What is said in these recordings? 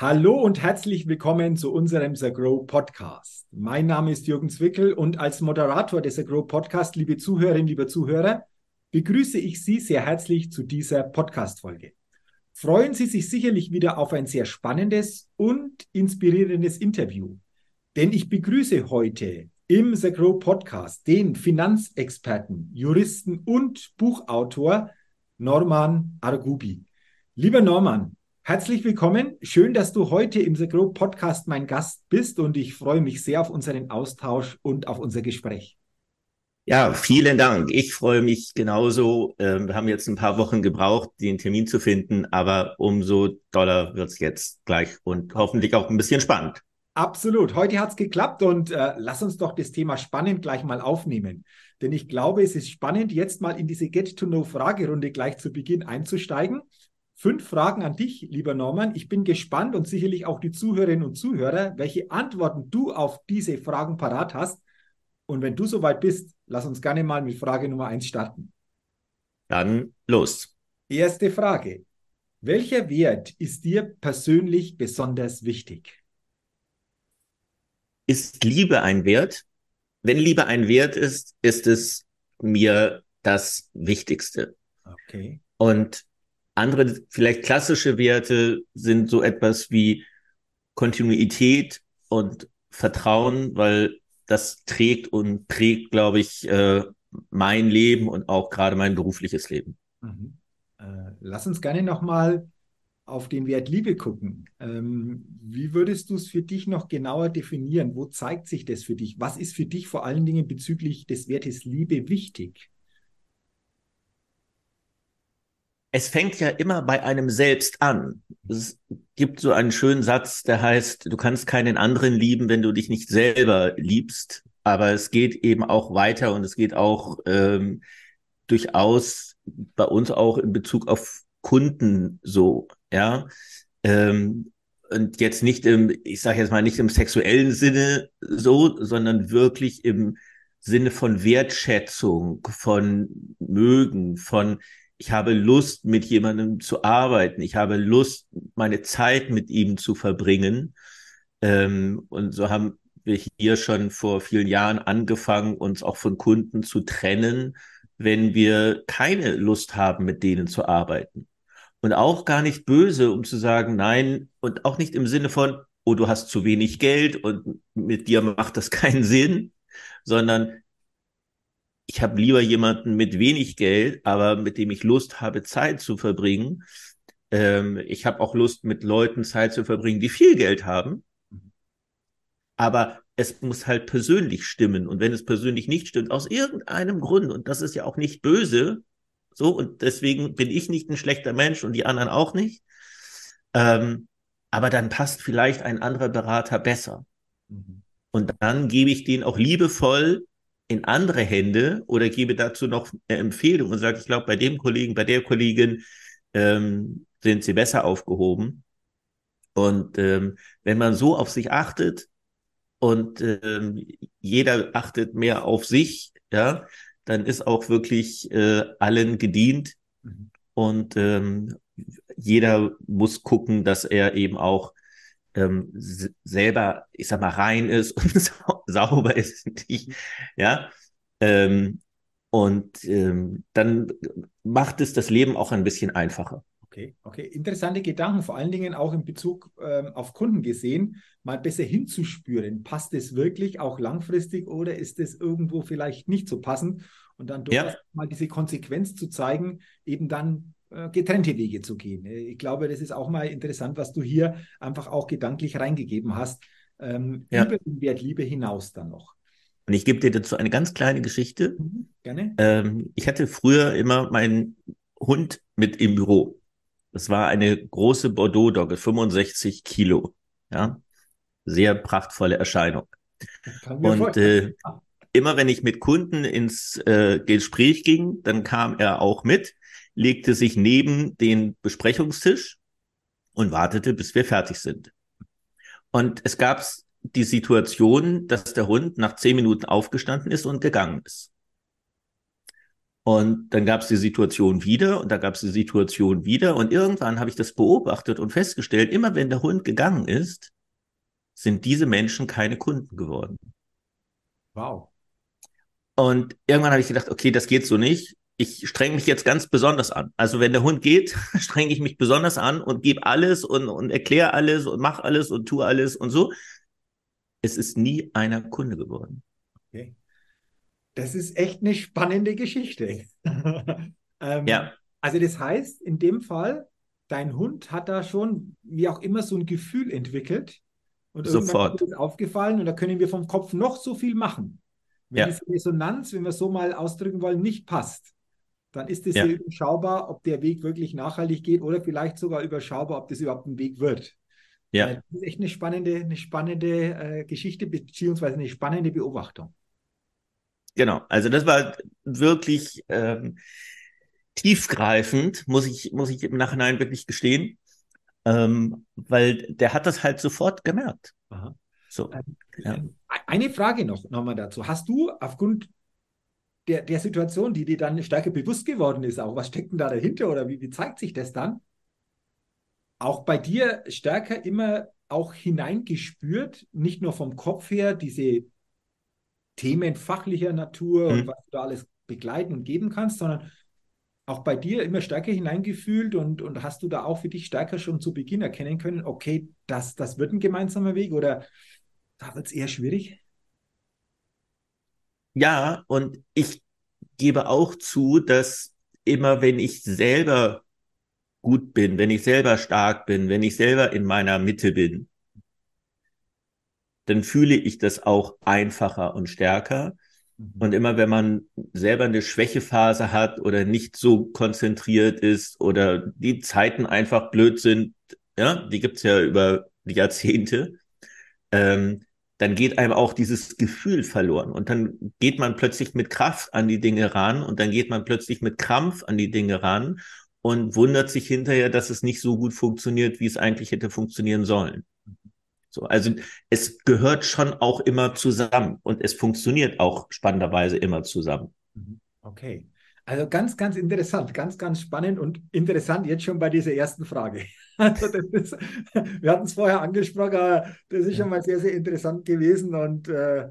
Hallo und herzlich willkommen zu unserem The Grow Podcast. Mein Name ist Jürgen Zwickel und als Moderator des The Grow Podcast, liebe Zuhörerinnen, liebe Zuhörer, begrüße ich Sie sehr herzlich zu dieser Podcast-Folge. Freuen Sie sich sicherlich wieder auf ein sehr spannendes und inspirierendes Interview. Denn ich begrüße heute im The Grow Podcast den Finanzexperten, Juristen und Buchautor Norman Argubi. Lieber Norman, Herzlich willkommen. Schön, dass du heute im The Grow Podcast mein Gast bist und ich freue mich sehr auf unseren Austausch und auf unser Gespräch. Ja, vielen Dank. Ich freue mich genauso. Ähm, wir haben jetzt ein paar Wochen gebraucht, den Termin zu finden, aber umso doller wird es jetzt gleich und hoffentlich auch ein bisschen spannend. Absolut. Heute hat es geklappt und äh, lass uns doch das Thema spannend gleich mal aufnehmen. Denn ich glaube, es ist spannend, jetzt mal in diese Get-to-Know-Fragerunde gleich zu Beginn einzusteigen fünf Fragen an dich, lieber Norman. Ich bin gespannt und sicherlich auch die Zuhörerinnen und Zuhörer, welche Antworten du auf diese Fragen parat hast. Und wenn du soweit bist, lass uns gerne mal mit Frage Nummer eins starten. Dann los. Erste Frage. Welcher Wert ist dir persönlich besonders wichtig? Ist Liebe ein Wert? Wenn Liebe ein Wert ist, ist es mir das Wichtigste. Okay. Und andere, vielleicht klassische Werte sind so etwas wie Kontinuität und Vertrauen, weil das trägt und prägt, glaube ich, äh, mein Leben und auch gerade mein berufliches Leben. Mhm. Äh, lass uns gerne nochmal auf den Wert Liebe gucken. Ähm, wie würdest du es für dich noch genauer definieren? Wo zeigt sich das für dich? Was ist für dich vor allen Dingen bezüglich des Wertes Liebe wichtig? Es fängt ja immer bei einem selbst an. Es gibt so einen schönen Satz, der heißt, du kannst keinen anderen lieben, wenn du dich nicht selber liebst. Aber es geht eben auch weiter und es geht auch ähm, durchaus bei uns auch in Bezug auf Kunden so, ja. Ähm, und jetzt nicht im, ich sage jetzt mal nicht im sexuellen Sinne so, sondern wirklich im Sinne von Wertschätzung, von Mögen, von ich habe Lust, mit jemandem zu arbeiten. Ich habe Lust, meine Zeit mit ihm zu verbringen. Ähm, und so haben wir hier schon vor vielen Jahren angefangen, uns auch von Kunden zu trennen, wenn wir keine Lust haben, mit denen zu arbeiten. Und auch gar nicht böse, um zu sagen, nein, und auch nicht im Sinne von, oh, du hast zu wenig Geld und mit dir macht das keinen Sinn, sondern ich habe lieber jemanden mit wenig Geld, aber mit dem ich Lust habe, Zeit zu verbringen. Ähm, ich habe auch Lust, mit Leuten Zeit zu verbringen, die viel Geld haben. Aber es muss halt persönlich stimmen. Und wenn es persönlich nicht stimmt, aus irgendeinem Grund, und das ist ja auch nicht böse, so, und deswegen bin ich nicht ein schlechter Mensch und die anderen auch nicht. Ähm, aber dann passt vielleicht ein anderer Berater besser. Mhm. Und dann gebe ich den auch liebevoll in andere Hände oder gebe dazu noch eine Empfehlung und sage, ich glaube, bei dem Kollegen, bei der Kollegin ähm, sind sie besser aufgehoben. Und ähm, wenn man so auf sich achtet und ähm, jeder achtet mehr auf sich, ja, dann ist auch wirklich äh, allen gedient. Mhm. Und ähm, jeder muss gucken, dass er eben auch ähm, selber, ich sag mal, rein ist und sauber ist, nicht, ja. Ähm, und ähm, dann macht es das Leben auch ein bisschen einfacher. Okay, okay. Interessante Gedanken, vor allen Dingen auch in Bezug ähm, auf Kunden gesehen, mal besser hinzuspüren. Passt es wirklich auch langfristig oder ist es irgendwo vielleicht nicht so passend? Und dann durchaus ja. mal diese Konsequenz zu zeigen, eben dann äh, getrennte Wege zu gehen. Äh, ich glaube, das ist auch mal interessant, was du hier einfach auch gedanklich reingegeben hast. Ähm, ja. Über den Wert Liebe hinaus dann noch. Und ich gebe dir dazu eine ganz kleine Geschichte. Mhm, gerne. Ähm, ich hatte früher immer meinen Hund mit im Büro. Das war eine große Bordeaux-Dogge, 65 Kilo. Ja, sehr prachtvolle Erscheinung. Und äh, immer wenn ich mit Kunden ins äh, Gespräch ging, dann kam er auch mit legte sich neben den Besprechungstisch und wartete, bis wir fertig sind. Und es gab die Situation, dass der Hund nach zehn Minuten aufgestanden ist und gegangen ist. Und dann gab es die Situation wieder und da gab es die Situation wieder. Und irgendwann habe ich das beobachtet und festgestellt, immer wenn der Hund gegangen ist, sind diese Menschen keine Kunden geworden. Wow. Und irgendwann habe ich gedacht, okay, das geht so nicht. Ich strenge mich jetzt ganz besonders an. Also wenn der Hund geht, strenge ich mich besonders an und gebe alles und, und erkläre alles und mache alles und tue alles und so. Es ist nie einer Kunde geworden. Okay. Das ist echt eine spannende Geschichte. ähm, ja. Also das heißt, in dem Fall, dein Hund hat da schon, wie auch immer, so ein Gefühl entwickelt. Und Sofort. ist aufgefallen und da können wir vom Kopf noch so viel machen. Wenn ja. diese Resonanz, wenn wir so mal ausdrücken wollen, nicht passt, dann ist es ja. überschaubar, ob der Weg wirklich nachhaltig geht oder vielleicht sogar überschaubar, ob das überhaupt ein Weg wird. Ja. Äh, das ist echt eine spannende, eine spannende äh, Geschichte, beziehungsweise eine spannende Beobachtung. Genau, also das war wirklich ähm, tiefgreifend, muss ich, muss ich im Nachhinein wirklich gestehen, ähm, weil der hat das halt sofort gemerkt. Aha. So, ähm, ja. Eine Frage noch nochmal dazu. Hast du aufgrund der, der Situation, die dir dann stärker bewusst geworden ist, auch was steckt denn da dahinter oder wie, wie zeigt sich das dann? Auch bei dir stärker immer auch hineingespürt, nicht nur vom Kopf her, diese Themen fachlicher Natur mhm. und was du da alles begleiten und geben kannst, sondern auch bei dir immer stärker hineingefühlt und, und hast du da auch für dich stärker schon zu Beginn erkennen können, okay, das, das wird ein gemeinsamer Weg oder da wird es eher schwierig? Ja, und ich gebe auch zu, dass immer wenn ich selber gut bin, wenn ich selber stark bin, wenn ich selber in meiner Mitte bin, dann fühle ich das auch einfacher und stärker. Mhm. Und immer wenn man selber eine Schwächephase hat oder nicht so konzentriert ist oder die Zeiten einfach blöd sind, ja, die gibt's ja über die Jahrzehnte, ähm, dann geht einem auch dieses Gefühl verloren. Und dann geht man plötzlich mit Kraft an die Dinge ran und dann geht man plötzlich mit Krampf an die Dinge ran und wundert sich hinterher, dass es nicht so gut funktioniert, wie es eigentlich hätte funktionieren sollen. So, also es gehört schon auch immer zusammen und es funktioniert auch spannenderweise immer zusammen. Mhm. Okay. Also ganz, ganz interessant, ganz, ganz spannend und interessant jetzt schon bei dieser ersten Frage. Also ist, wir hatten es vorher angesprochen, aber das ist schon mal sehr, sehr interessant gewesen und äh,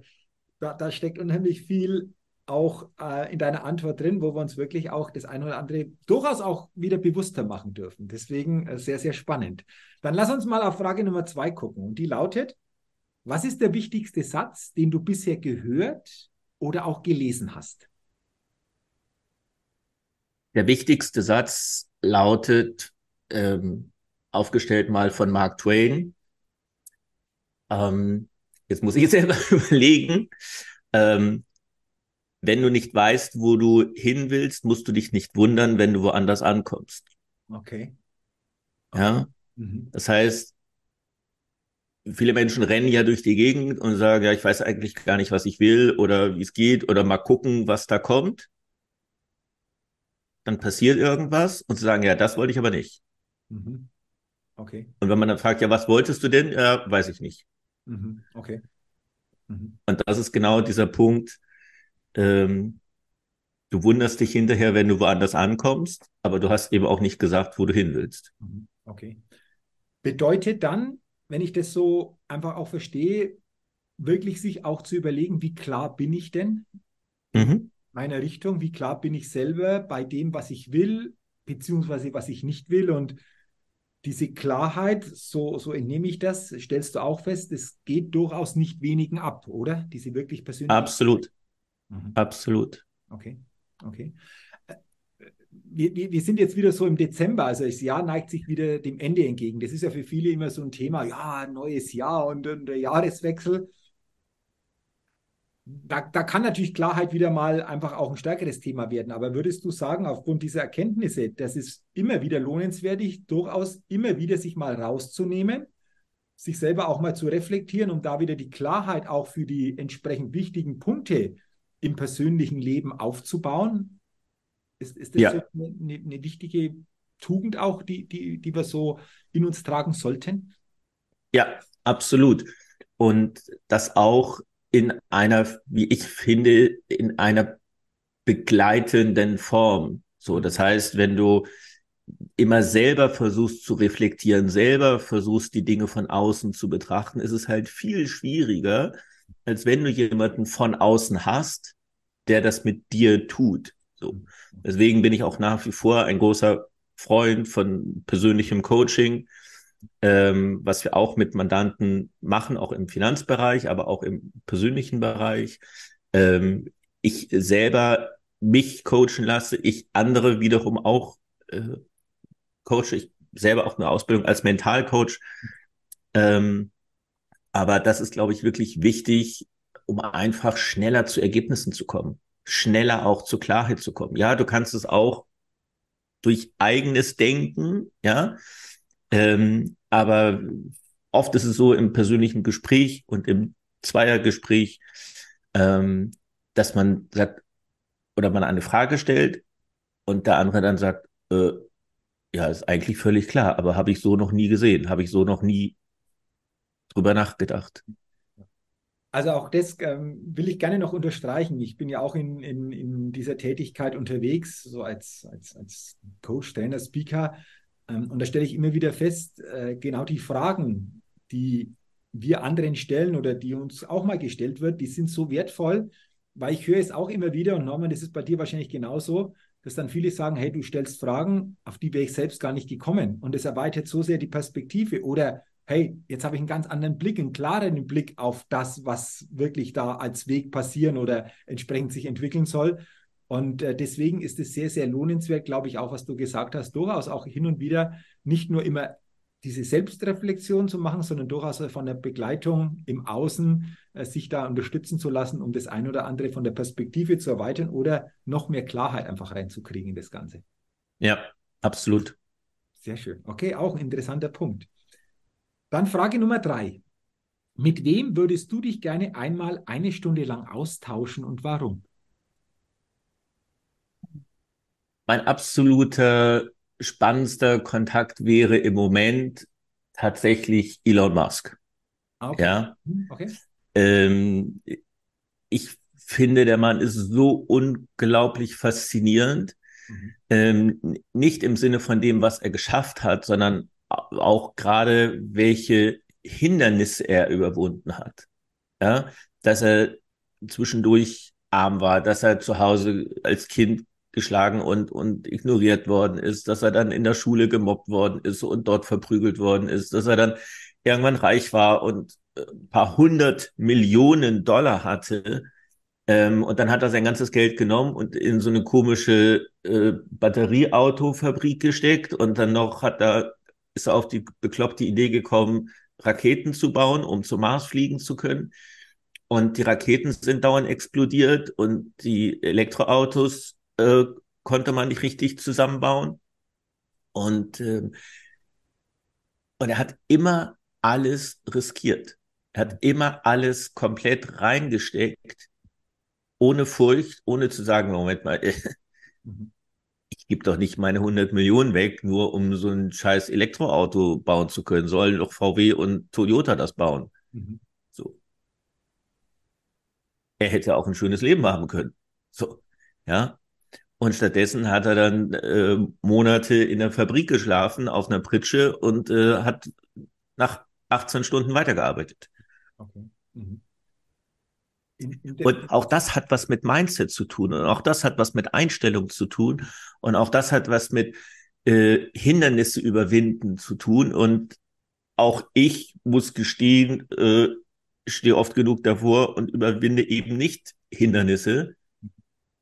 da, da steckt unheimlich viel auch äh, in deiner Antwort drin, wo wir uns wirklich auch das eine oder andere durchaus auch wieder bewusster machen dürfen. Deswegen äh, sehr, sehr spannend. Dann lass uns mal auf Frage Nummer zwei gucken. Und die lautet, was ist der wichtigste Satz, den du bisher gehört oder auch gelesen hast? Der wichtigste Satz lautet, ähm, aufgestellt mal von Mark Twain. Ähm, jetzt muss ich selber überlegen. Ähm, wenn du nicht weißt, wo du hin willst, musst du dich nicht wundern, wenn du woanders ankommst. Okay. Ja. Mhm. Das heißt, viele Menschen rennen ja durch die Gegend und sagen, ja, ich weiß eigentlich gar nicht, was ich will oder wie es geht oder mal gucken, was da kommt. Dann passiert irgendwas und sie sagen, ja, das wollte ich aber nicht. Mhm. Okay. Und wenn man dann fragt, ja, was wolltest du denn? Ja, weiß ich nicht. Mhm. Okay. Mhm. Und das ist genau dieser Punkt, ähm, du wunderst dich hinterher, wenn du woanders ankommst, aber du hast eben auch nicht gesagt, wo du hin willst. Mhm. Okay. Bedeutet dann, wenn ich das so einfach auch verstehe, wirklich sich auch zu überlegen, wie klar bin ich denn mhm. meiner Richtung, wie klar bin ich selber bei dem, was ich will, beziehungsweise was ich nicht will und diese Klarheit, so, so entnehme ich das, stellst du auch fest, es geht durchaus nicht wenigen ab, oder? Diese wirklich persönliche. Absolut. Mhm. Absolut. Okay, okay. Äh, wir, wir, wir, sind jetzt wieder so im Dezember, also das Jahr neigt sich wieder dem Ende entgegen. Das ist ja für viele immer so ein Thema, ja, neues Jahr und, und der Jahreswechsel. Da, da kann natürlich Klarheit wieder mal einfach auch ein stärkeres Thema werden. Aber würdest du sagen, aufgrund dieser Erkenntnisse, das ist immer wieder lohnenswert, durchaus immer wieder sich mal rauszunehmen, sich selber auch mal zu reflektieren, um da wieder die Klarheit auch für die entsprechend wichtigen Punkte im persönlichen Leben aufzubauen? Ist, ist das ja. so eine, eine, wichtige Tugend auch, die, die, die wir so in uns tragen sollten? Ja, absolut. Und das auch in einer, wie ich finde, in einer begleitenden Form. So, das heißt, wenn du immer selber versuchst zu reflektieren, selber versuchst, die Dinge von außen zu betrachten, ist es halt viel schwieriger, als wenn du jemanden von außen hast, der das mit dir tut. So. Deswegen bin ich auch nach wie vor ein großer Freund von persönlichem Coaching, ähm, was wir auch mit Mandanten machen, auch im Finanzbereich, aber auch im persönlichen Bereich. Ähm, ich selber mich coachen lasse, ich andere wiederum auch äh, coache, ich selber auch eine Ausbildung als Mentalcoach. Ähm, aber das ist, glaube ich, wirklich wichtig, um einfach schneller zu Ergebnissen zu kommen, schneller auch zur Klarheit zu kommen. Ja, du kannst es auch durch eigenes Denken, ja, ähm, aber oft ist es so im persönlichen Gespräch und im Zweiergespräch, ähm, dass man sagt, oder man eine Frage stellt und der andere dann sagt, äh, ja, ist eigentlich völlig klar, aber habe ich so noch nie gesehen, habe ich so noch nie drüber nachgedacht. Also auch das ähm, will ich gerne noch unterstreichen. Ich bin ja auch in, in, in dieser Tätigkeit unterwegs, so als, als, als Coach, Trainer, Speaker. Ähm, und da stelle ich immer wieder fest, äh, genau die Fragen, die wir anderen stellen oder die uns auch mal gestellt wird, die sind so wertvoll, weil ich höre es auch immer wieder, und Norman, das ist bei dir wahrscheinlich genauso, dass dann viele sagen, hey, du stellst Fragen, auf die wäre ich selbst gar nicht gekommen. Und es erweitert so sehr die Perspektive. Oder hey, jetzt habe ich einen ganz anderen Blick, einen klaren Blick auf das, was wirklich da als Weg passieren oder entsprechend sich entwickeln soll. Und äh, deswegen ist es sehr, sehr lohnenswert, glaube ich, auch was du gesagt hast, durchaus auch hin und wieder nicht nur immer diese Selbstreflexion zu machen, sondern durchaus von der Begleitung im Außen äh, sich da unterstützen zu lassen, um das ein oder andere von der Perspektive zu erweitern oder noch mehr Klarheit einfach reinzukriegen in das Ganze. Ja, absolut. Sehr schön. Okay, auch ein interessanter Punkt. Dann Frage Nummer drei. Mit wem würdest du dich gerne einmal eine Stunde lang austauschen und warum? Mein absoluter spannendster Kontakt wäre im Moment tatsächlich Elon Musk. Ah, okay. Ja. Mhm, okay. Ähm, ich finde, der Mann ist so unglaublich faszinierend. Mhm. Ähm, nicht im Sinne von dem, was er geschafft hat, sondern auch gerade welche Hindernisse er überwunden hat. Ja, dass er zwischendurch arm war, dass er zu Hause als Kind geschlagen und, und ignoriert worden ist, dass er dann in der Schule gemobbt worden ist und dort verprügelt worden ist, dass er dann irgendwann reich war und ein äh, paar hundert Millionen Dollar hatte. Ähm, und dann hat er sein ganzes Geld genommen und in so eine komische äh, Batterieautofabrik gesteckt und dann noch hat er ist er auf die bekloppte Idee gekommen, Raketen zu bauen, um zum Mars fliegen zu können. Und die Raketen sind dauernd explodiert und die Elektroautos äh, konnte man nicht richtig zusammenbauen. Und, äh, und er hat immer alles riskiert. Er hat immer alles komplett reingesteckt, ohne Furcht, ohne zu sagen, Moment mal, mhm gebe doch nicht meine 100 Millionen weg, nur um so ein scheiß Elektroauto bauen zu können. Sollen doch VW und Toyota das bauen. Mhm. So. Er hätte auch ein schönes Leben haben können. So, ja. Und stattdessen hat er dann äh, Monate in der Fabrik geschlafen auf einer Pritsche und äh, hat nach 18 Stunden weitergearbeitet. Okay. Mhm. Und auch das hat was mit Mindset zu tun und auch das hat was mit Einstellung zu tun und auch das hat was mit äh, Hindernisse überwinden zu tun. Und auch ich muss gestehen, äh, stehe oft genug davor und überwinde eben nicht Hindernisse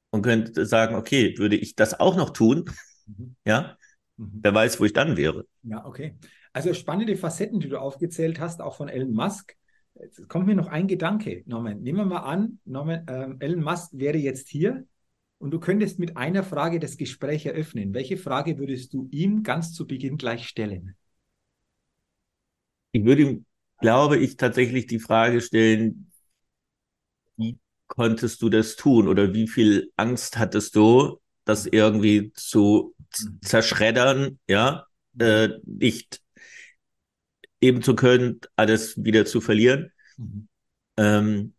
und könnte sagen, okay, würde ich das auch noch tun? Mhm. Ja, mhm. wer weiß, wo ich dann wäre. Ja, okay. Also spannende Facetten, die du aufgezählt hast, auch von Elon Musk. Jetzt kommt mir noch ein Gedanke, Norman. Nehmen wir mal an, Norman, ähm, Elon Musk wäre jetzt hier und du könntest mit einer Frage das Gespräch eröffnen. Welche Frage würdest du ihm ganz zu Beginn gleich stellen? Ich würde ihm, glaube ich, tatsächlich die Frage stellen, konntest du das tun oder wie viel Angst hattest du, das irgendwie zu zerschreddern, ja, äh, nicht eben zu können, alles wieder zu verlieren. Mhm. Ähm,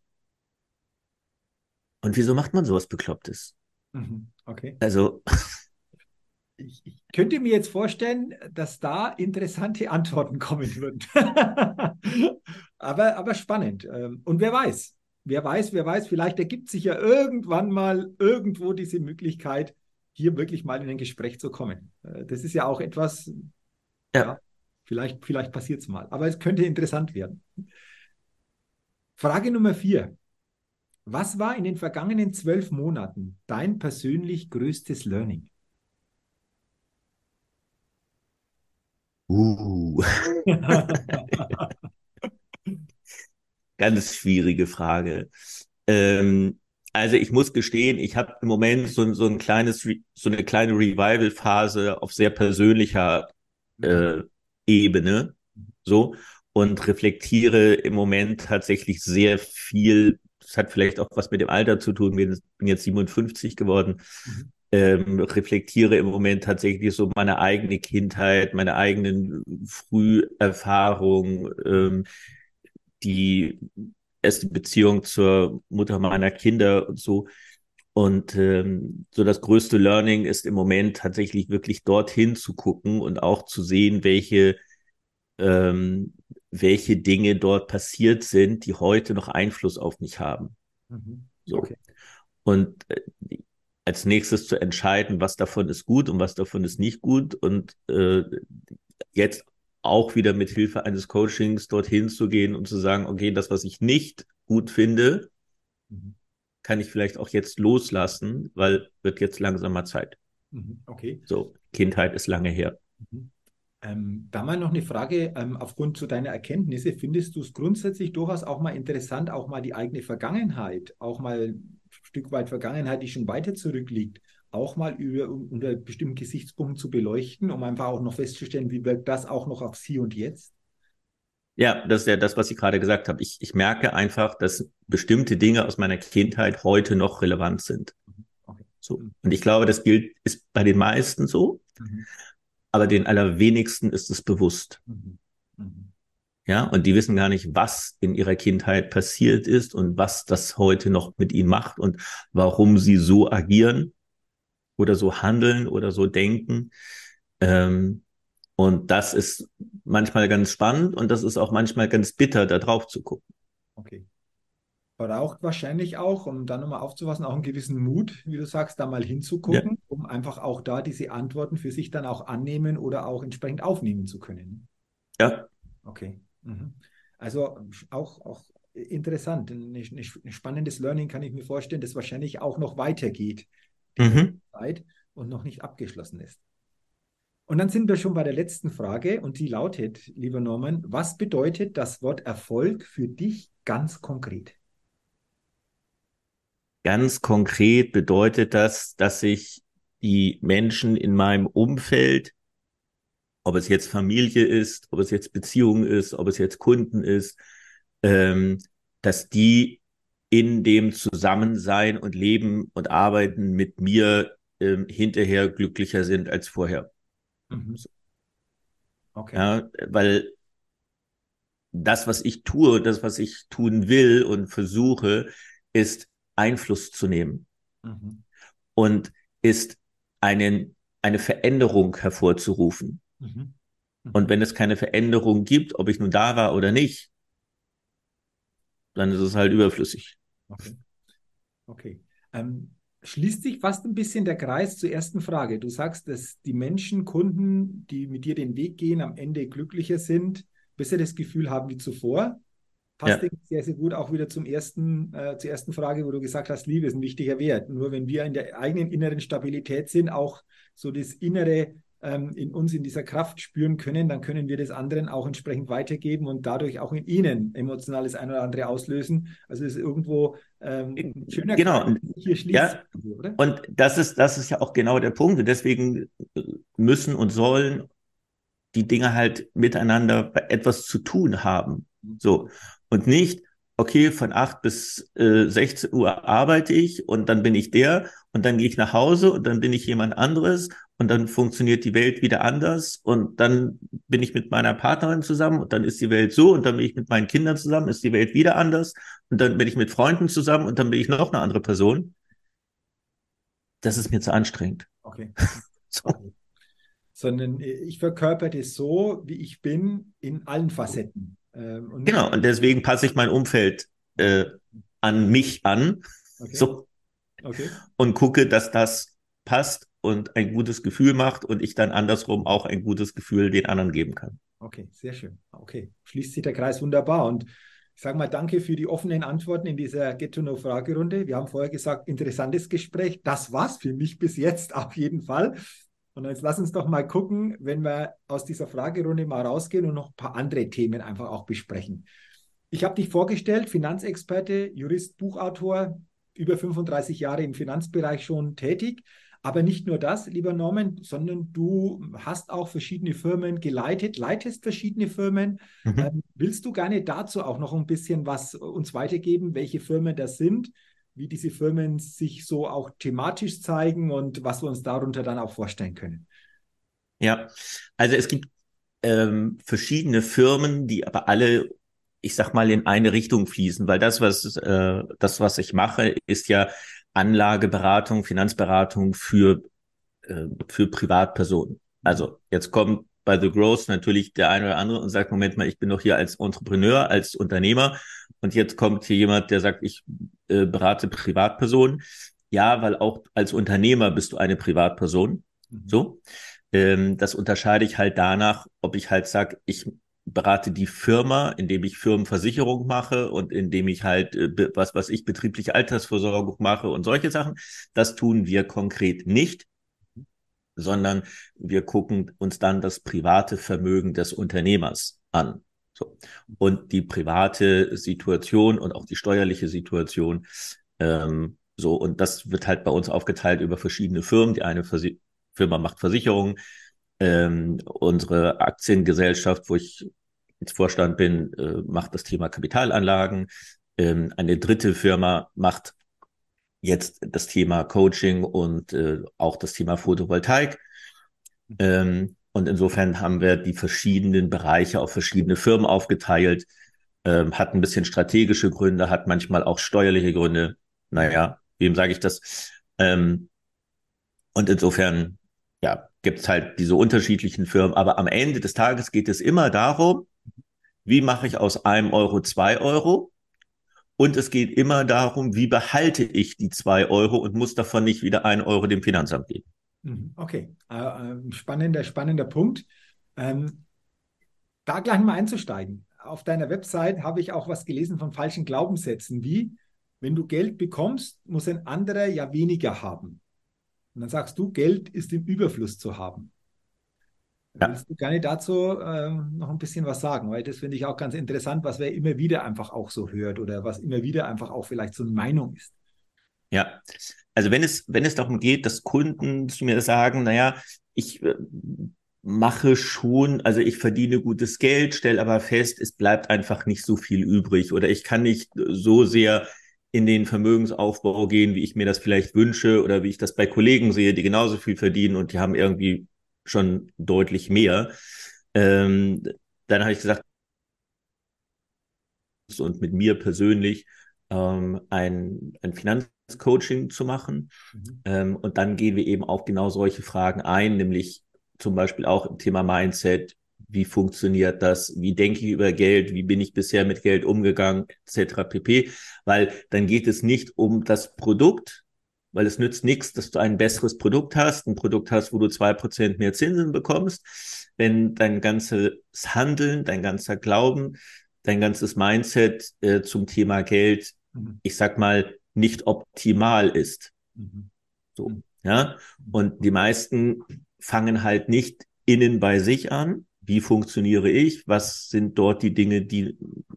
und wieso macht man sowas Beklopptes? Mhm. Okay. Also ich, ich, könnte mir jetzt vorstellen, dass da interessante Antworten kommen würden. aber, aber spannend. Ähm, und wer weiß, wer weiß, wer weiß, vielleicht ergibt sich ja irgendwann mal irgendwo diese Möglichkeit, hier wirklich mal in ein Gespräch zu kommen. Äh, das ist ja auch etwas, ja, ja vielleicht, vielleicht passiert es mal. Aber es könnte interessant werden. Frage Nummer vier. Was war in den vergangenen zwölf Monaten dein persönlich größtes Learning? Uh. Ganz schwierige Frage. Ähm, also ich muss gestehen, ich habe im Moment so, so ein kleines, so eine kleine Revival-Phase auf sehr persönlicher äh, Ebene, so und reflektiere im Moment tatsächlich sehr viel. Das hat vielleicht auch was mit dem Alter zu tun. Ich bin jetzt 57 geworden. Mhm ähm, reflektiere im Moment tatsächlich so meine eigene Kindheit, meine eigenen Früherfahrungen, ähm, die erste Beziehung zur Mutter meiner Kinder und so. Und ähm, so das größte Learning ist im Moment tatsächlich wirklich dorthin zu gucken und auch zu sehen, welche, ähm, welche Dinge dort passiert sind, die heute noch Einfluss auf mich haben. Mhm. So. Okay. Und äh, als nächstes zu entscheiden, was davon ist gut und was davon ist nicht gut und äh, jetzt auch wieder mit Hilfe eines Coachings dorthin zu gehen und zu sagen, okay, das, was ich nicht gut finde, mhm. kann ich vielleicht auch jetzt loslassen, weil wird jetzt langsamer Zeit. Mhm. Okay. So, Kindheit ist lange her. Mhm. Ähm, da mal noch eine Frage, ähm, aufgrund zu deiner Erkenntnisse, findest du es grundsätzlich durchaus auch mal interessant, auch mal die eigene Vergangenheit, auch mal Stück weit Vergangenheit, die schon weiter zurückliegt, auch mal über, unter bestimmten Gesichtspunkten zu beleuchten, um einfach auch noch festzustellen, wie wirkt das auch noch auf Sie und jetzt? Ja, das ist ja das, was ich gerade gesagt habe. Ich, ich merke einfach, dass bestimmte Dinge aus meiner Kindheit heute noch relevant sind. Okay. So. Und ich glaube, das gilt, ist bei den meisten so, mhm. aber den allerwenigsten ist es bewusst. Mhm. Mhm. Ja, und die wissen gar nicht, was in ihrer Kindheit passiert ist und was das heute noch mit ihnen macht und warum sie so agieren oder so handeln oder so denken. Ähm, und das ist manchmal ganz spannend und das ist auch manchmal ganz bitter, da drauf zu gucken. Okay. Braucht wahrscheinlich auch, um dann nochmal aufzufassen, auch einen gewissen Mut, wie du sagst, da mal hinzugucken, ja. um einfach auch da diese Antworten für sich dann auch annehmen oder auch entsprechend aufnehmen zu können. Ja. Okay. Mhm. Also auch, auch interessant, ein, ein, spannendes Learning kann ich mir vorstellen, das wahrscheinlich auch noch weitergeht mhm. Zeit und noch nicht abgeschlossen ist. Und dann sind wir schon bei der letzten Frage und die lautet, lieber Norman, was bedeutet das Wort Erfolg für dich ganz konkret? Ganz konkret bedeutet das, dass ich die Menschen in meinem Umfeld ob es jetzt Familie ist, ob es jetzt Beziehung ist, ob es jetzt Kunden ist, ähm, dass die in dem Zusammensein und Leben und Arbeiten mit mir ähm, hinterher glücklicher sind als vorher. Mhm. Okay. Ja, weil das, was ich tue, das, was ich tun will und versuche, ist Einfluss zu nehmen mhm. und ist einen, eine Veränderung hervorzurufen. Mhm. Mhm. Und wenn es keine Veränderung gibt, ob ich nun da war oder nicht, dann ist es halt überflüssig. Okay. Okay. Ähm, schließt sich fast ein bisschen der Kreis zur ersten Frage. Du sagst, dass die Menschen, Kunden, die mit dir den Weg gehen, am Ende glücklicher sind, besseres Gefühl haben wie zuvor. Passt ja. sehr, sehr gut auch wieder zum ersten, äh, zur ersten Frage, wo du gesagt hast, Liebe ist ein wichtiger Wert. Nur wenn wir in der eigenen inneren Stabilität sind, auch so das innere ähm, in uns in dieser Kraft spüren können, dann können wir das anderen auch entsprechend weitergeben und dadurch auch in ihnen emotionales ein oder andere auslösen. Also es ist irgendwo ähm, ein schöner genau. Kreis, hier schließt. Ja. Oder? Und das ist, das ist ja auch genau der Punkt. Und deswegen müssen und sollen die Dinge halt miteinander etwas zu tun haben. Mhm. So. Und nicht, okay, von 8 bis äh, 16 Uhr arbeite ich und dann bin ich der und dann gehe ich nach Hause und dann bin ich jemand anderes und dann funktioniert die Welt wieder anders und dann bin ich mit meiner Partnerin zusammen und dann ist die Welt so und dann bin ich mit meinen Kindern zusammen, ist die Welt wieder anders und dann bin ich mit Freunden zusammen und dann bin ich noch eine andere Person. das ist mir zu anstrengend. Okay. so. Sondern ich verkörper das so, wie ich bin, in allen Facetten. Ähm, und genau, und deswegen passe ich mein Umfeld äh, an mich an. Okay. So. Okay. Und gucke, dass das passt und ein gutes Gefühl macht und ich dann andersrum auch ein gutes Gefühl den anderen geben kann. Okay, sehr schön. Okay, schließt sich der Kreis wunderbar. Und ich sage mal danke für die offenen Antworten in dieser Get-to-Know-Fragerunde. Wir haben vorher gesagt, interessantes Gespräch. Das war's für mich bis jetzt auf jeden Fall. Und jetzt lass uns doch mal gucken, wenn wir aus dieser Fragerunde mal rausgehen und noch ein paar andere Themen einfach auch besprechen. Ich habe dich vorgestellt, Finanzexperte, Jurist, Buchautor, über 35 Jahre im Finanzbereich schon tätig. Aber nicht nur das, lieber Norman, sondern du hast auch verschiedene Firmen geleitet, leitest verschiedene Firmen. Mhm. Ähm, willst du gerne dazu auch noch ein bisschen was uns weitergeben, welche Firmen das sind, wie diese Firmen sich so auch thematisch zeigen und was wir uns darunter dann auch vorstellen können? Ja, also es gibt ähm, verschiedene Firmen, die aber alle ich sag mal, in eine Richtung fließen, weil das, was äh, das, was ich mache, ist ja Anlageberatung, Finanzberatung für, äh, für Privatpersonen. Also jetzt kommt bei The Growth natürlich der eine oder andere und sagt, Moment mal, ich bin doch hier als Entrepreneur, als Unternehmer und jetzt kommt hier jemand, der sagt, ich äh, berate Privatpersonen. Ja, weil auch als Unternehmer bist du eine Privatperson. Mhm. So. Ähm, das unterscheide ich halt danach, ob ich halt sage, ich berate die Firma, indem ich Firmenversicherung mache und indem ich halt äh, was, was ich betriebliche Altersversorgung mache und solche Sachen. Das tun wir konkret nicht, sondern wir gucken uns dann das private Vermögen des Unternehmers an. So. Und die private Situation und auch die steuerliche Situation. Ähm, so, und das wird halt bei uns aufgeteilt über verschiedene Firmen. Die eine Versi Firma macht Versicherungen, ähm, unsere Aktiengesellschaft, wo ich jetzt Vorstand bin, äh, macht das Thema Kapitalanlagen. Ähm, eine dritte Firma macht jetzt das Thema Coaching und äh, auch das Thema Photovoltaik. Ähm, und insofern haben wir die verschiedenen Bereiche auf verschiedene Firmen aufgeteilt, ähm, hat ein bisschen strategische Gründe, hat manchmal auch steuerliche Gründe. Naja, wem sage ich das? Ähm, und insofern, ja, gibt es halt diese unterschiedlichen Firmen. Aber am Ende des Tages geht es immer darum, wie mache ich aus einem Euro zwei Euro? Und es geht immer darum, wie behalte ich die zwei Euro und muss davon nicht wieder ein Euro dem Finanzamt geben. Mhm, okay, äh, äh, spannender, spannender Punkt. Ähm, da gleich mal einzusteigen. Auf deiner Website habe ich auch was gelesen von falschen Glaubenssätzen, wie wenn du Geld bekommst, muss ein anderer ja weniger haben. Und dann sagst du, Geld ist im Überfluss zu haben. Ja. Willst du gerne dazu ähm, noch ein bisschen was sagen? Weil das finde ich auch ganz interessant, was wer immer wieder einfach auch so hört oder was immer wieder einfach auch vielleicht so eine Meinung ist. Ja, also wenn es, wenn es darum geht, dass Kunden zu mir sagen, naja, ich äh, mache schon, also ich verdiene gutes Geld, stelle aber fest, es bleibt einfach nicht so viel übrig oder ich kann nicht so sehr in den Vermögensaufbau gehen, wie ich mir das vielleicht wünsche oder wie ich das bei Kollegen sehe, die genauso viel verdienen und die haben irgendwie schon deutlich mehr. Ähm, dann habe ich gesagt, und mit mir persönlich ähm, ein, ein Finanzcoaching zu machen. Mhm. Ähm, und dann gehen wir eben auf genau solche Fragen ein, nämlich zum Beispiel auch im Thema Mindset. Wie funktioniert das? Wie denke ich über Geld? Wie bin ich bisher mit Geld umgegangen? Etc. pp. Weil dann geht es nicht um das Produkt, weil es nützt nichts, dass du ein besseres Produkt hast, ein Produkt hast, wo du zwei Prozent mehr Zinsen bekommst, wenn dein ganzes Handeln, dein ganzer Glauben, dein ganzes Mindset äh, zum Thema Geld, mhm. ich sag mal, nicht optimal ist. Mhm. So, ja. Und die meisten fangen halt nicht innen bei sich an. Wie funktioniere ich? Was sind dort die Dinge, die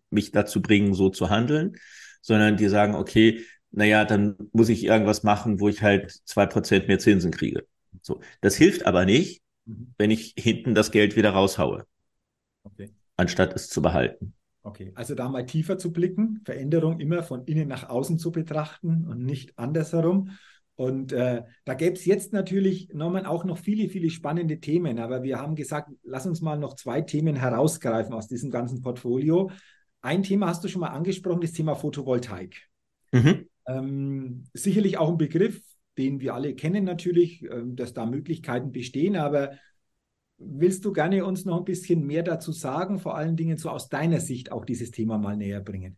mich dazu bringen, so zu handeln? Sondern die sagen, okay, naja, dann muss ich irgendwas machen, wo ich halt zwei Prozent mehr Zinsen kriege. So. Das hilft aber nicht, mhm. wenn ich hinten das Geld wieder raushaue. Okay. Anstatt es zu behalten. Okay, also da mal tiefer zu blicken, Veränderung immer von innen nach außen zu betrachten und nicht andersherum. Und äh, da gäbe es jetzt natürlich Norman auch noch viele, viele spannende Themen. Aber wir haben gesagt, lass uns mal noch zwei Themen herausgreifen aus diesem ganzen Portfolio. Ein Thema hast du schon mal angesprochen, das Thema Photovoltaik. Mhm. Ähm, sicherlich auch ein Begriff, den wir alle kennen natürlich, ähm, dass da Möglichkeiten bestehen, aber willst du gerne uns noch ein bisschen mehr dazu sagen, vor allen Dingen so aus deiner Sicht auch dieses Thema mal näher bringen?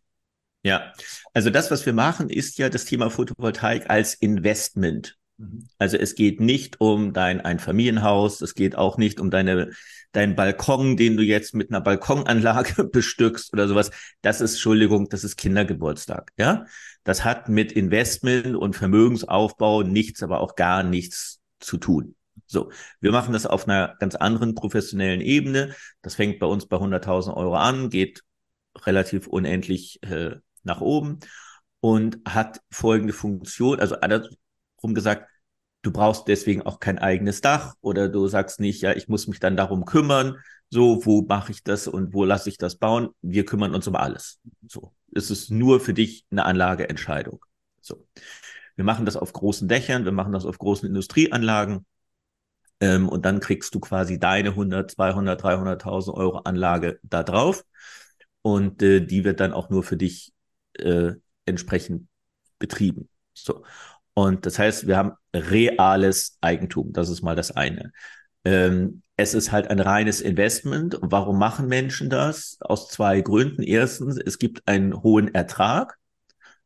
Ja, also das, was wir machen, ist ja das Thema Photovoltaik als Investment. Mhm. Also es geht nicht um dein Einfamilienhaus, es geht auch nicht um deine dein Balkon, den du jetzt mit einer Balkonanlage bestückst oder sowas. Das ist, Entschuldigung, das ist Kindergeburtstag, ja? Das hat mit Investment und Vermögensaufbau nichts, aber auch gar nichts zu tun. So, wir machen das auf einer ganz anderen professionellen Ebene. Das fängt bei uns bei 100.000 Euro an, geht relativ unendlich äh, nach oben und hat folgende Funktion, also andersrum gesagt, du brauchst deswegen auch kein eigenes Dach oder du sagst nicht, ja, ich muss mich dann darum kümmern, so, wo mache ich das und wo lasse ich das bauen? Wir kümmern uns um alles. So, es ist nur für dich eine Anlageentscheidung. So, wir machen das auf großen Dächern, wir machen das auf großen Industrieanlagen ähm, und dann kriegst du quasi deine 100, 200, 300.000 Euro Anlage da drauf und äh, die wird dann auch nur für dich äh, entsprechend betrieben. So. Und das heißt, wir haben reales Eigentum. Das ist mal das eine. Ähm, es ist halt ein reines Investment. Und warum machen Menschen das? Aus zwei Gründen. Erstens, es gibt einen hohen Ertrag.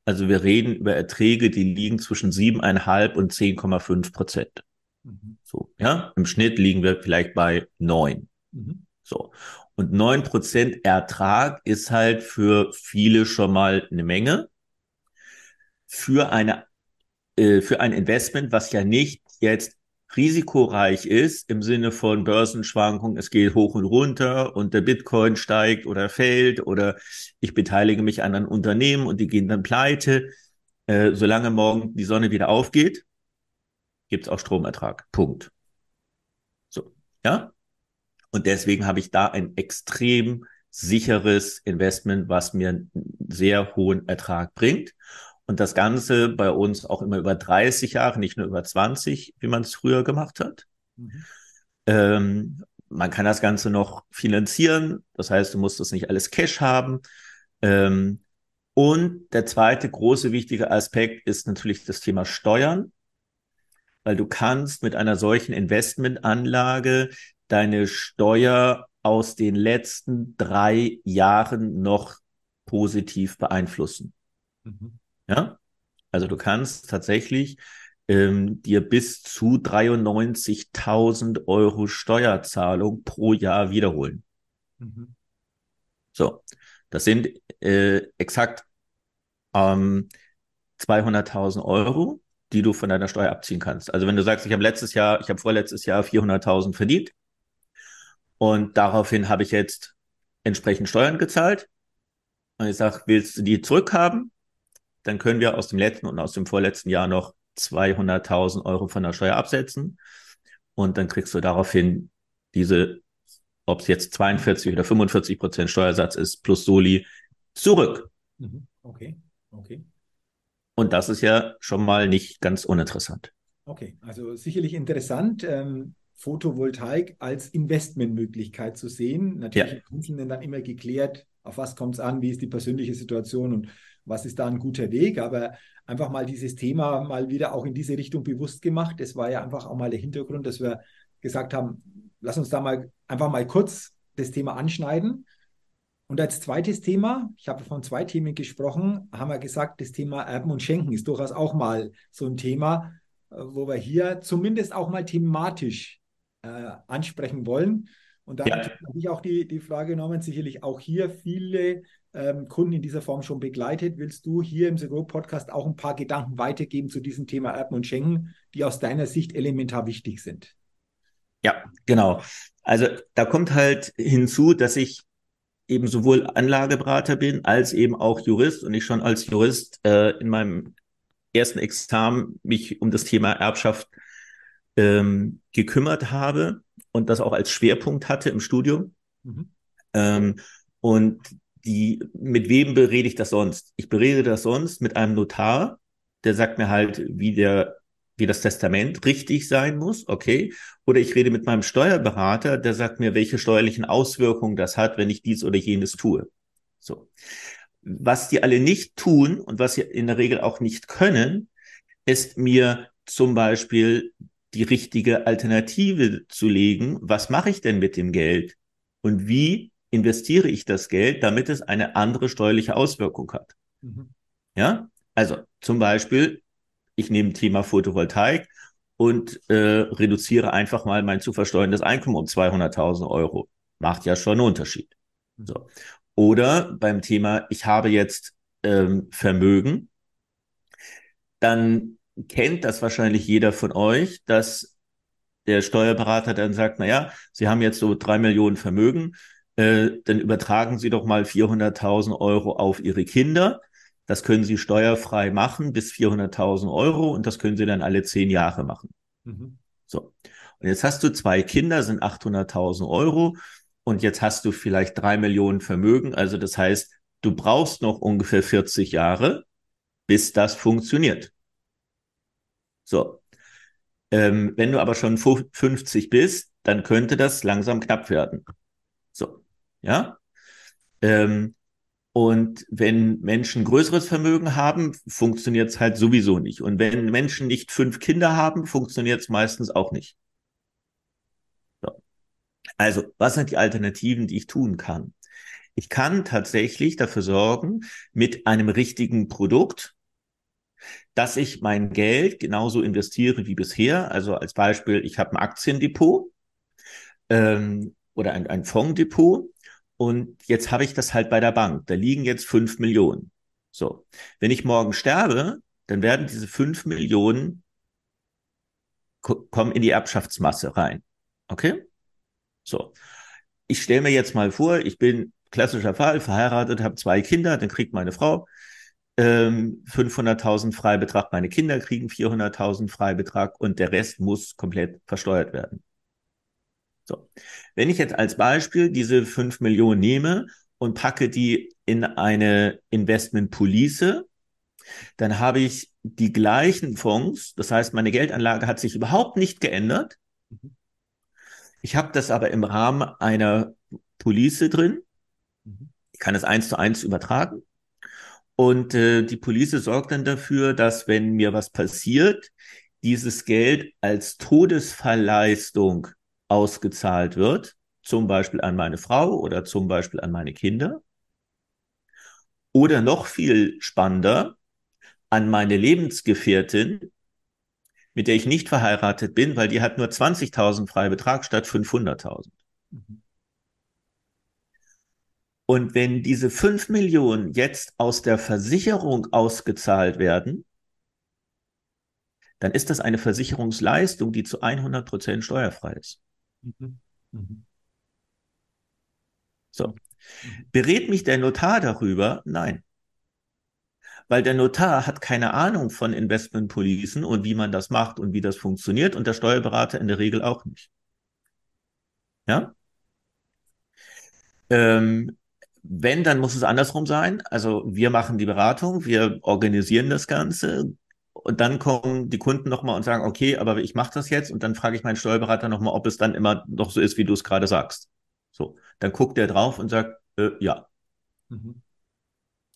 Also wir reden über Erträge, die liegen zwischen siebeneinhalb und 10,5 Prozent. Mhm. So, ja. Im Schnitt liegen wir vielleicht bei neun. Mhm. So. Und neun Prozent Ertrag ist halt für viele schon mal eine Menge. Für eine, äh, für ein Investment, was ja nicht jetzt risikoreich ist im Sinne von Börsenschwankungen, es geht hoch und runter und der Bitcoin steigt oder fällt oder ich beteilige mich an einem Unternehmen und die gehen dann pleite. Äh, solange morgen die Sonne wieder aufgeht, gibt's auch Stromertrag. Punkt. So, ja. Und deswegen habe ich da ein extrem sicheres Investment, was mir einen sehr hohen Ertrag bringt. Und das Ganze bei uns auch immer über 30 Jahre, nicht nur über 20, wie man es früher gemacht hat. Mhm. Ähm, man kann das Ganze noch finanzieren. Das heißt, du musst das nicht alles Cash haben. Ähm, und der zweite große wichtige Aspekt ist natürlich das Thema Steuern, weil du kannst mit einer solchen Investmentanlage deine Steuer aus den letzten drei Jahren noch positiv beeinflussen. Mhm. Ja, also du kannst tatsächlich ähm, dir bis zu 93.000 Euro Steuerzahlung pro Jahr wiederholen. Mhm. So, das sind äh, exakt ähm, 200.000 Euro, die du von deiner Steuer abziehen kannst. Also wenn du sagst, ich habe letztes Jahr, ich habe vorletztes Jahr 400.000 verdient und daraufhin habe ich jetzt entsprechend Steuern gezahlt und ich sage, willst du die zurückhaben? Dann können wir aus dem letzten und aus dem vorletzten Jahr noch 200.000 Euro von der Steuer absetzen. Und dann kriegst du daraufhin diese, ob es jetzt 42 oder 45 Prozent Steuersatz ist, plus Soli, zurück. Mhm. Okay, okay. Und das ist ja schon mal nicht ganz uninteressant. Okay, also sicherlich interessant, ähm, Photovoltaik als Investmentmöglichkeit zu sehen. Natürlich ja. im Einzelnen dann immer geklärt, auf was kommt es an, wie ist die persönliche Situation und was ist da ein guter Weg, aber einfach mal dieses Thema mal wieder auch in diese Richtung bewusst gemacht. Das war ja einfach auch mal der Hintergrund, dass wir gesagt haben, lass uns da mal einfach mal kurz das Thema anschneiden. Und als zweites Thema, ich habe von zwei Themen gesprochen, haben wir gesagt, das Thema Erben und Schenken ist durchaus auch mal so ein Thema, äh, wo wir hier zumindest auch mal thematisch äh, ansprechen wollen. Und da ja. habe ich auch die, die Frage genommen, sicherlich auch hier viele ähm, Kunden in dieser Form schon begleitet. Willst du hier im Segro Podcast auch ein paar Gedanken weitergeben zu diesem Thema Erben und Schenken, die aus deiner Sicht elementar wichtig sind? Ja, genau. Also da kommt halt hinzu, dass ich eben sowohl Anlageberater bin als eben auch Jurist und ich schon als Jurist äh, in meinem ersten Examen mich um das Thema Erbschaft ähm, gekümmert habe und das auch als Schwerpunkt hatte im Studium. Mhm. Ähm, und die, mit wem berede ich das sonst? Ich berede das sonst mit einem Notar, der sagt mir halt, wie der, wie das Testament richtig sein muss, okay? Oder ich rede mit meinem Steuerberater, der sagt mir, welche steuerlichen Auswirkungen das hat, wenn ich dies oder jenes tue. So. Was die alle nicht tun und was sie in der Regel auch nicht können, ist mir zum Beispiel die richtige Alternative zu legen. Was mache ich denn mit dem Geld? Und wie investiere ich das Geld, damit es eine andere steuerliche Auswirkung hat? Mhm. Ja, also zum Beispiel, ich nehme Thema Photovoltaik und äh, reduziere einfach mal mein zu versteuerndes Einkommen um 200.000 Euro. Macht ja schon einen Unterschied. Mhm. So. Oder beim Thema, ich habe jetzt ähm, Vermögen, dann kennt das wahrscheinlich jeder von euch, dass der Steuerberater dann sagt, na ja, Sie haben jetzt so drei Millionen Vermögen, äh, dann übertragen Sie doch mal 400.000 Euro auf Ihre Kinder. Das können Sie steuerfrei machen bis 400.000 Euro und das können Sie dann alle zehn Jahre machen. Mhm. So. Und jetzt hast du zwei Kinder, sind 800.000 Euro und jetzt hast du vielleicht drei Millionen Vermögen. Also das heißt, du brauchst noch ungefähr 40 Jahre, bis das funktioniert. So. Ähm, wenn du aber schon 50 bist, dann könnte das langsam knapp werden. Ja. Ähm, und wenn Menschen größeres Vermögen haben, funktioniert es halt sowieso nicht. Und wenn Menschen nicht fünf Kinder haben, funktioniert es meistens auch nicht. So. Also, was sind die Alternativen, die ich tun kann? Ich kann tatsächlich dafür sorgen, mit einem richtigen Produkt, dass ich mein Geld genauso investiere wie bisher. Also als Beispiel, ich habe ein Aktiendepot ähm, oder ein, ein Fonddepot und jetzt habe ich das halt bei der Bank. Da liegen jetzt fünf Millionen. So, wenn ich morgen sterbe, dann werden diese fünf Millionen kommen in die Erbschaftsmasse rein. Okay? So. Ich stelle mir jetzt mal vor, ich bin klassischer Fall, verheiratet, habe zwei Kinder, dann kriegt meine Frau ähm, 500.000 Freibetrag, meine Kinder kriegen 400.000 Freibetrag und der Rest muss komplett versteuert werden. So. Wenn ich jetzt als Beispiel diese 5 Millionen nehme und packe die in eine Investmentpolice, dann habe ich die gleichen Fonds. Das heißt, meine Geldanlage hat sich überhaupt nicht geändert. Ich habe das aber im Rahmen einer Police drin. Ich kann es eins zu eins übertragen. Und äh, die Police sorgt dann dafür, dass wenn mir was passiert, dieses Geld als Todesfallleistung ausgezahlt wird, zum Beispiel an meine Frau oder zum Beispiel an meine Kinder. Oder noch viel spannender, an meine Lebensgefährtin, mit der ich nicht verheiratet bin, weil die hat nur 20.000 Freibetrag statt 500.000. Mhm. Und wenn diese 5 Millionen jetzt aus der Versicherung ausgezahlt werden, dann ist das eine Versicherungsleistung, die zu 100 Prozent steuerfrei ist. Mhm. Mhm. So. Berät mich der Notar darüber? Nein. Weil der Notar hat keine Ahnung von Investmentpolicen und wie man das macht und wie das funktioniert und der Steuerberater in der Regel auch nicht. Ja? Ähm, wenn, dann muss es andersrum sein. Also wir machen die Beratung, wir organisieren das Ganze, und dann kommen die Kunden nochmal und sagen, okay, aber ich mache das jetzt und dann frage ich meinen Steuerberater nochmal, ob es dann immer noch so ist, wie du es gerade sagst. So, dann guckt er drauf und sagt, äh, ja. Mhm.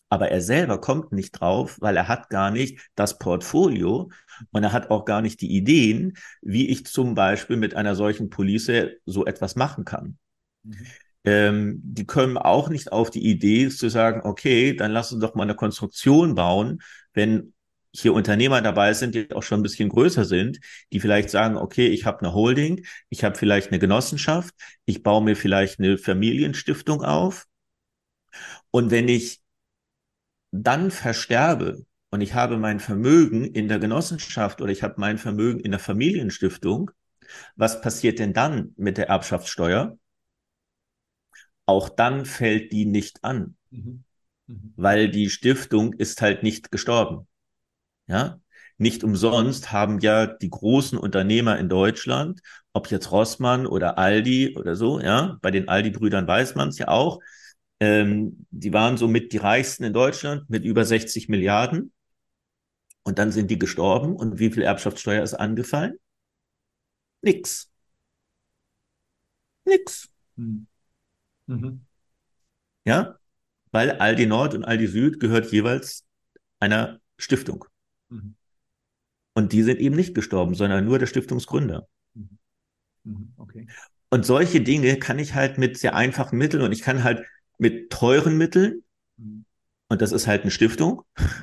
Aber er selber kommt nicht drauf, weil er hat gar nicht das Portfolio und er hat auch gar nicht die Ideen, wie ich zum Beispiel mit einer solchen Police so etwas machen kann. Mhm. Ähm, die kommen auch nicht auf die Idee zu sagen, okay, dann lass uns doch mal eine Konstruktion bauen, wenn hier Unternehmer dabei sind, die auch schon ein bisschen größer sind, die vielleicht sagen, okay, ich habe eine Holding, ich habe vielleicht eine Genossenschaft, ich baue mir vielleicht eine Familienstiftung auf. Und wenn ich dann versterbe und ich habe mein Vermögen in der Genossenschaft oder ich habe mein Vermögen in der Familienstiftung, was passiert denn dann mit der Erbschaftssteuer? Auch dann fällt die nicht an, mhm. Mhm. weil die Stiftung ist halt nicht gestorben. Ja, nicht umsonst haben ja die großen Unternehmer in Deutschland, ob jetzt Rossmann oder Aldi oder so, ja, bei den Aldi-Brüdern weiß man es ja auch, ähm, die waren somit die reichsten in Deutschland mit über 60 Milliarden. Und dann sind die gestorben. Und wie viel Erbschaftssteuer ist angefallen? Nix. Nix. Mhm. Mhm. Ja, weil Aldi Nord und Aldi Süd gehört jeweils einer Stiftung. Mhm. Und die sind eben nicht gestorben, sondern nur der Stiftungsgründer. Mhm. Mhm. Okay. Und solche Dinge kann ich halt mit sehr einfachen Mitteln und ich kann halt mit teuren Mitteln, mhm. und das ist halt eine Stiftung,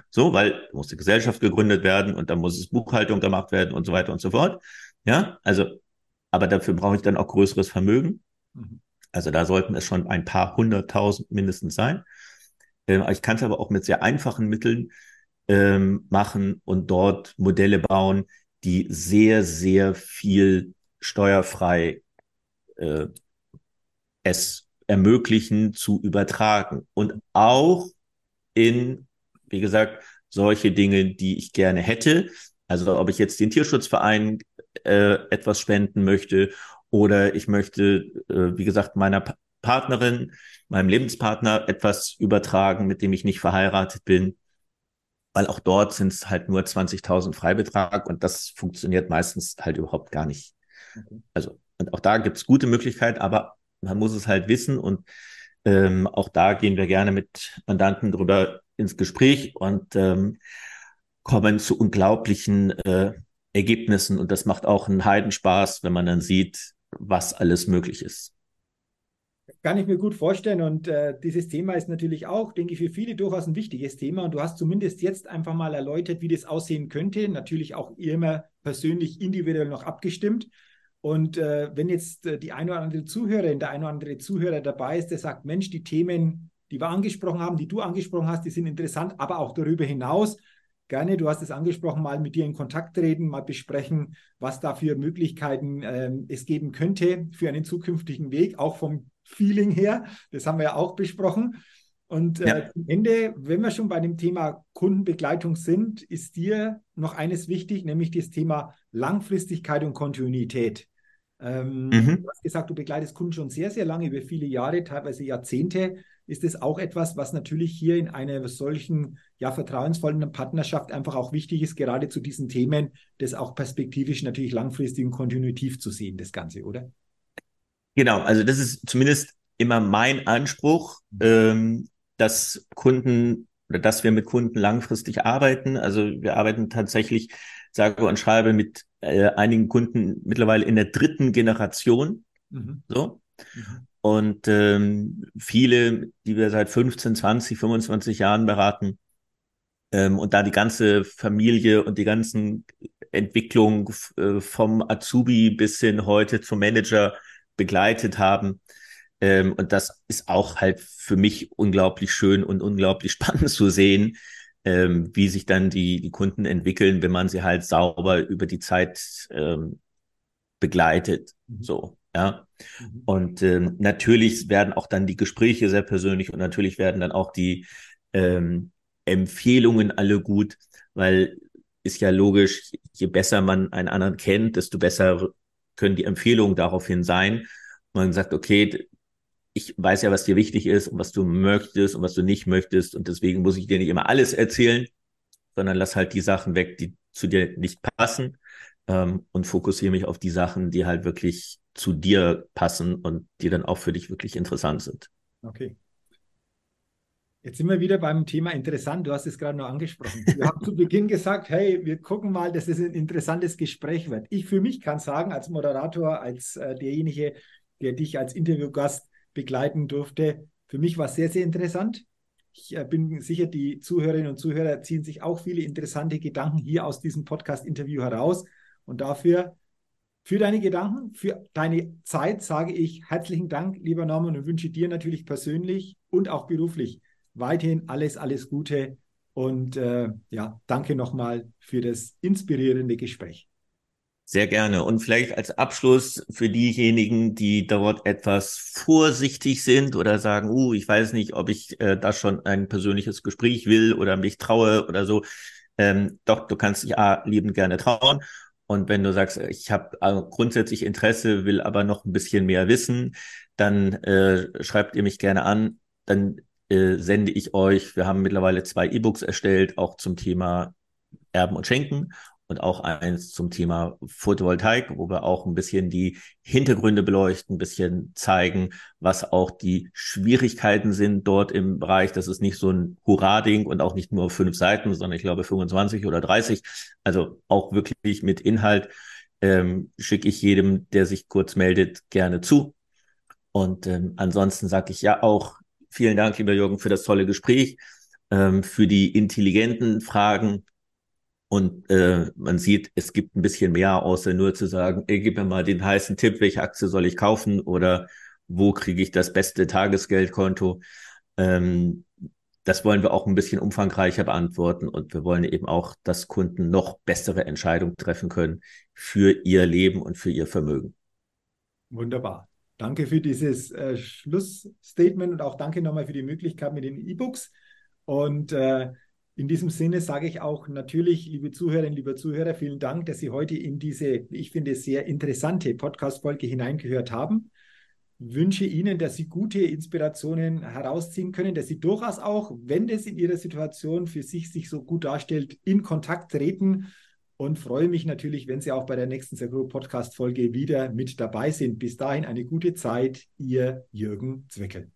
so, weil muss die Gesellschaft gegründet werden und dann muss es Buchhaltung gemacht werden und so weiter und so fort. Ja, also, aber dafür brauche ich dann auch größeres Vermögen. Mhm. Also da sollten es schon ein paar hunderttausend mindestens sein. Ähm, ich kann es aber auch mit sehr einfachen Mitteln ähm, machen und dort Modelle bauen, die sehr, sehr viel steuerfrei äh, es ermöglichen zu übertragen. Und auch in, wie gesagt, solche Dinge, die ich gerne hätte. Also ob ich jetzt den Tierschutzverein äh, etwas spenden möchte oder ich möchte, äh, wie gesagt, meiner pa Partnerin, meinem Lebenspartner etwas übertragen, mit dem ich nicht verheiratet bin. Weil auch dort sind es halt nur 20.000 Freibetrag und das funktioniert meistens halt überhaupt gar nicht. Okay. Also, und auch da gibt es gute Möglichkeiten, aber man muss es halt wissen und ähm, auch da gehen wir gerne mit Mandanten drüber ins Gespräch und ähm, kommen zu unglaublichen äh, Ergebnissen und das macht auch einen Heidenspaß, wenn man dann sieht, was alles möglich ist. Kann ich mir gut vorstellen. Und äh, dieses Thema ist natürlich auch, denke ich, für viele durchaus ein wichtiges Thema. Und du hast zumindest jetzt einfach mal erläutert, wie das aussehen könnte. Natürlich auch immer persönlich, individuell noch abgestimmt. Und äh, wenn jetzt äh, die eine oder andere Zuhörerin, der eine oder andere Zuhörer dabei ist, der sagt, Mensch, die Themen, die wir angesprochen haben, die du angesprochen hast, die sind interessant, aber auch darüber hinaus gerne, du hast es angesprochen, mal mit dir in Kontakt treten, mal besprechen, was da für Möglichkeiten ähm, es geben könnte für einen zukünftigen Weg, auch vom Feeling her. Das haben wir ja auch besprochen. Und äh, ja. am Ende, wenn wir schon bei dem Thema Kundenbegleitung sind, ist dir noch eines wichtig, nämlich das Thema Langfristigkeit und Kontinuität. Ähm, mhm. Du hast gesagt, du begleitest Kunden schon sehr, sehr lange, über viele Jahre, teilweise Jahrzehnte. Ist es auch etwas, was natürlich hier in einer solchen ja, vertrauensvollen Partnerschaft einfach auch wichtig ist, gerade zu diesen Themen, das auch perspektivisch natürlich langfristig und kontinuitiv zu sehen, das Ganze, oder? Genau, also das ist zumindest immer mein Anspruch, mhm. ähm, dass Kunden oder dass wir mit Kunden langfristig arbeiten. Also wir arbeiten tatsächlich, sage und schreibe, mit äh, einigen Kunden mittlerweile in der dritten Generation. Mhm. So. Mhm. Und ähm, viele, die wir seit 15, 20, 25 Jahren beraten, ähm, und da die ganze Familie und die ganzen Entwicklungen äh, vom Azubi bis hin heute zum Manager begleitet haben. Ähm, und das ist auch halt für mich unglaublich schön und unglaublich spannend zu sehen, ähm, wie sich dann die, die Kunden entwickeln, wenn man sie halt sauber über die Zeit ähm, begleitet. Mhm. So, ja. Mhm. Und ähm, natürlich werden auch dann die Gespräche sehr persönlich und natürlich werden dann auch die ähm, Empfehlungen alle gut, weil ist ja logisch, je besser man einen anderen kennt, desto besser können die Empfehlungen daraufhin sein. Man sagt, okay, ich weiß ja, was dir wichtig ist und was du möchtest und was du nicht möchtest. Und deswegen muss ich dir nicht immer alles erzählen, sondern lass halt die Sachen weg, die zu dir nicht passen ähm, und fokussiere mich auf die Sachen, die halt wirklich zu dir passen und die dann auch für dich wirklich interessant sind. Okay. Jetzt sind wir wieder beim Thema interessant. Du hast es gerade noch angesprochen. Wir haben zu Beginn gesagt, hey, wir gucken mal, dass es ein interessantes Gespräch wird. Ich für mich kann sagen, als Moderator, als äh, derjenige, der dich als Interviewgast begleiten durfte, für mich war es sehr, sehr interessant. Ich äh, bin sicher, die Zuhörerinnen und Zuhörer ziehen sich auch viele interessante Gedanken hier aus diesem Podcast-Interview heraus. Und dafür, für deine Gedanken, für deine Zeit sage ich herzlichen Dank, lieber Norman, und wünsche dir natürlich persönlich und auch beruflich weiterhin alles, alles Gute und äh, ja, danke nochmal für das inspirierende Gespräch. Sehr gerne. Und vielleicht als Abschluss für diejenigen, die dort etwas vorsichtig sind oder sagen, uh, ich weiß nicht, ob ich äh, da schon ein persönliches Gespräch will oder mich traue oder so. Ähm, doch, du kannst dich A, liebend gerne trauen. Und wenn du sagst, ich habe äh, grundsätzlich Interesse, will aber noch ein bisschen mehr wissen, dann äh, schreibt ihr mich gerne an. Dann äh, sende ich euch, wir haben mittlerweile zwei E-Books erstellt, auch zum Thema Erben und Schenken. und auch eins zum Thema Photovoltaik, wo wir auch ein bisschen die Hintergründe beleuchten, ein bisschen zeigen, was auch die Schwierigkeiten sind dort im Bereich. Das ist nicht so ein Hurra-Ding und auch nicht nur fünf Seiten, sondern ich glaube 25 oder 30. Also auch wirklich mit Inhalt ähm, schicke ich jedem, der sich kurz meldet, gerne zu. Und ähm, ansonsten sage ich ja auch vielen Dank, lieber Jürgen, für das tolle Gespräch, ähm, für die intelligenten Fragen, und äh, man sieht, es gibt ein bisschen mehr, außer nur zu sagen, ey, gib mir mal den heißen Tipp, welche Aktie soll ich kaufen oder wo kriege ich das beste Tagesgeldkonto. Ähm, das wollen wir auch ein bisschen umfangreicher beantworten und wir wollen eben auch, dass Kunden noch bessere Entscheidungen treffen können für ihr Leben und für ihr Vermögen. Wunderbar. Danke für dieses äh, Schlussstatement und auch danke nochmal für die Möglichkeit mit den E-Books. Und äh, in diesem Sinne sage ich auch natürlich, liebe Zuhörerinnen, liebe Zuhörer, vielen Dank, dass Sie heute in diese, ich finde, sehr interessante Podcast-Folge hineingehört haben. Wünsche Ihnen, dass Sie gute Inspirationen herausziehen können, dass Sie durchaus auch, wenn das in Ihrer Situation für sich sich so gut darstellt, in Kontakt treten und freue mich natürlich, wenn Sie auch bei der nächsten Sagro Podcast Folge wieder mit dabei sind. Bis dahin eine gute Zeit, Ihr Jürgen Zwickel.